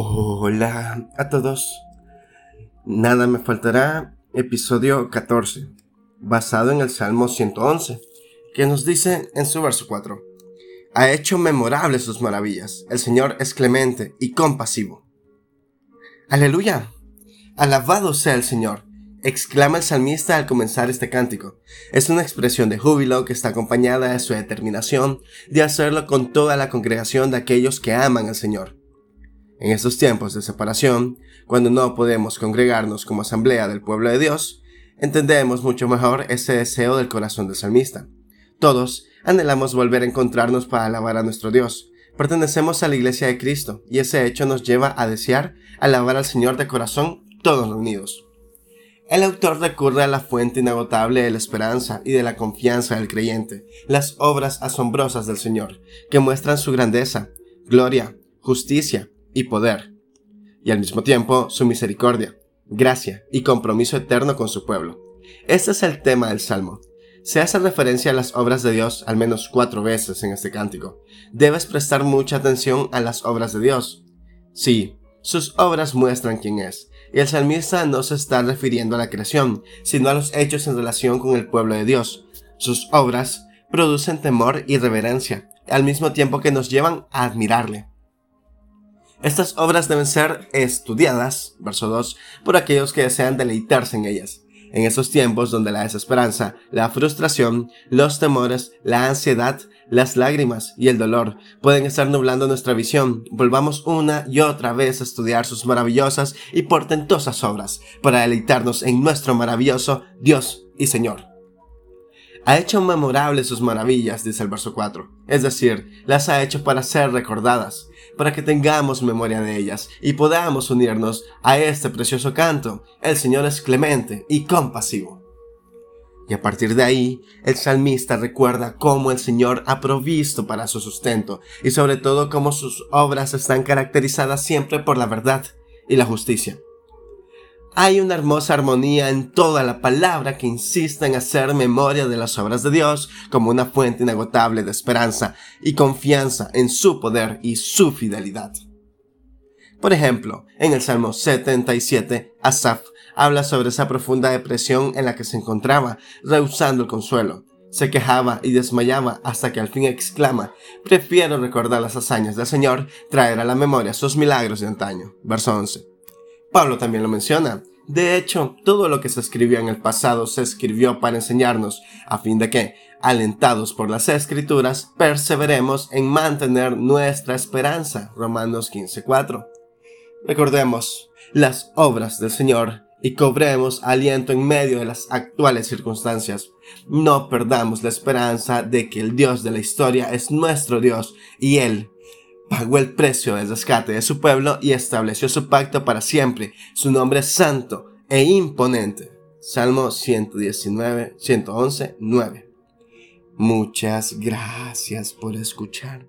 Hola a todos. Nada me faltará, episodio 14, basado en el Salmo 111, que nos dice en su verso 4, Ha hecho memorables sus maravillas, el Señor es clemente y compasivo. Aleluya, alabado sea el Señor, exclama el salmista al comenzar este cántico. Es una expresión de júbilo que está acompañada de su determinación de hacerlo con toda la congregación de aquellos que aman al Señor. En estos tiempos de separación, cuando no podemos congregarnos como asamblea del pueblo de Dios, entendemos mucho mejor ese deseo del corazón del salmista. Todos anhelamos volver a encontrarnos para alabar a nuestro Dios. Pertenecemos a la iglesia de Cristo y ese hecho nos lleva a desear alabar al Señor de corazón todos unidos. El autor recurre a la fuente inagotable de la esperanza y de la confianza del creyente, las obras asombrosas del Señor, que muestran su grandeza, gloria, justicia, y poder, y al mismo tiempo su misericordia, gracia y compromiso eterno con su pueblo. Este es el tema del Salmo. Se hace referencia a las obras de Dios al menos cuatro veces en este cántico. Debes prestar mucha atención a las obras de Dios. Sí, sus obras muestran quién es, y el salmista no se está refiriendo a la creación, sino a los hechos en relación con el pueblo de Dios. Sus obras producen temor y reverencia, al mismo tiempo que nos llevan a admirarle. Estas obras deben ser estudiadas, verso 2, por aquellos que desean deleitarse en ellas. En esos tiempos donde la desesperanza, la frustración, los temores, la ansiedad, las lágrimas y el dolor pueden estar nublando nuestra visión, volvamos una y otra vez a estudiar sus maravillosas y portentosas obras para deleitarnos en nuestro maravilloso Dios y Señor ha hecho memorables sus maravillas, dice el verso 4. Es decir, las ha hecho para ser recordadas, para que tengamos memoria de ellas y podamos unirnos a este precioso canto. El Señor es clemente y compasivo. Y a partir de ahí, el salmista recuerda cómo el Señor ha provisto para su sustento y sobre todo cómo sus obras están caracterizadas siempre por la verdad y la justicia. Hay una hermosa armonía en toda la palabra que insiste en hacer memoria de las obras de Dios como una fuente inagotable de esperanza y confianza en su poder y su fidelidad. Por ejemplo, en el Salmo 77, Asaf habla sobre esa profunda depresión en la que se encontraba, rehusando el consuelo. Se quejaba y desmayaba hasta que al fin exclama, prefiero recordar las hazañas del Señor, traer a la memoria sus milagros de antaño. Verso 11. Pablo también lo menciona. De hecho, todo lo que se escribió en el pasado se escribió para enseñarnos, a fin de que, alentados por las escrituras, perseveremos en mantener nuestra esperanza. Romanos 15:4. Recordemos las obras del Señor y cobremos aliento en medio de las actuales circunstancias. No perdamos la esperanza de que el Dios de la historia es nuestro Dios y Él pagó el precio del rescate de su pueblo y estableció su pacto para siempre. Su nombre es santo e imponente. Salmo 119, 111, 9. Muchas gracias por escuchar.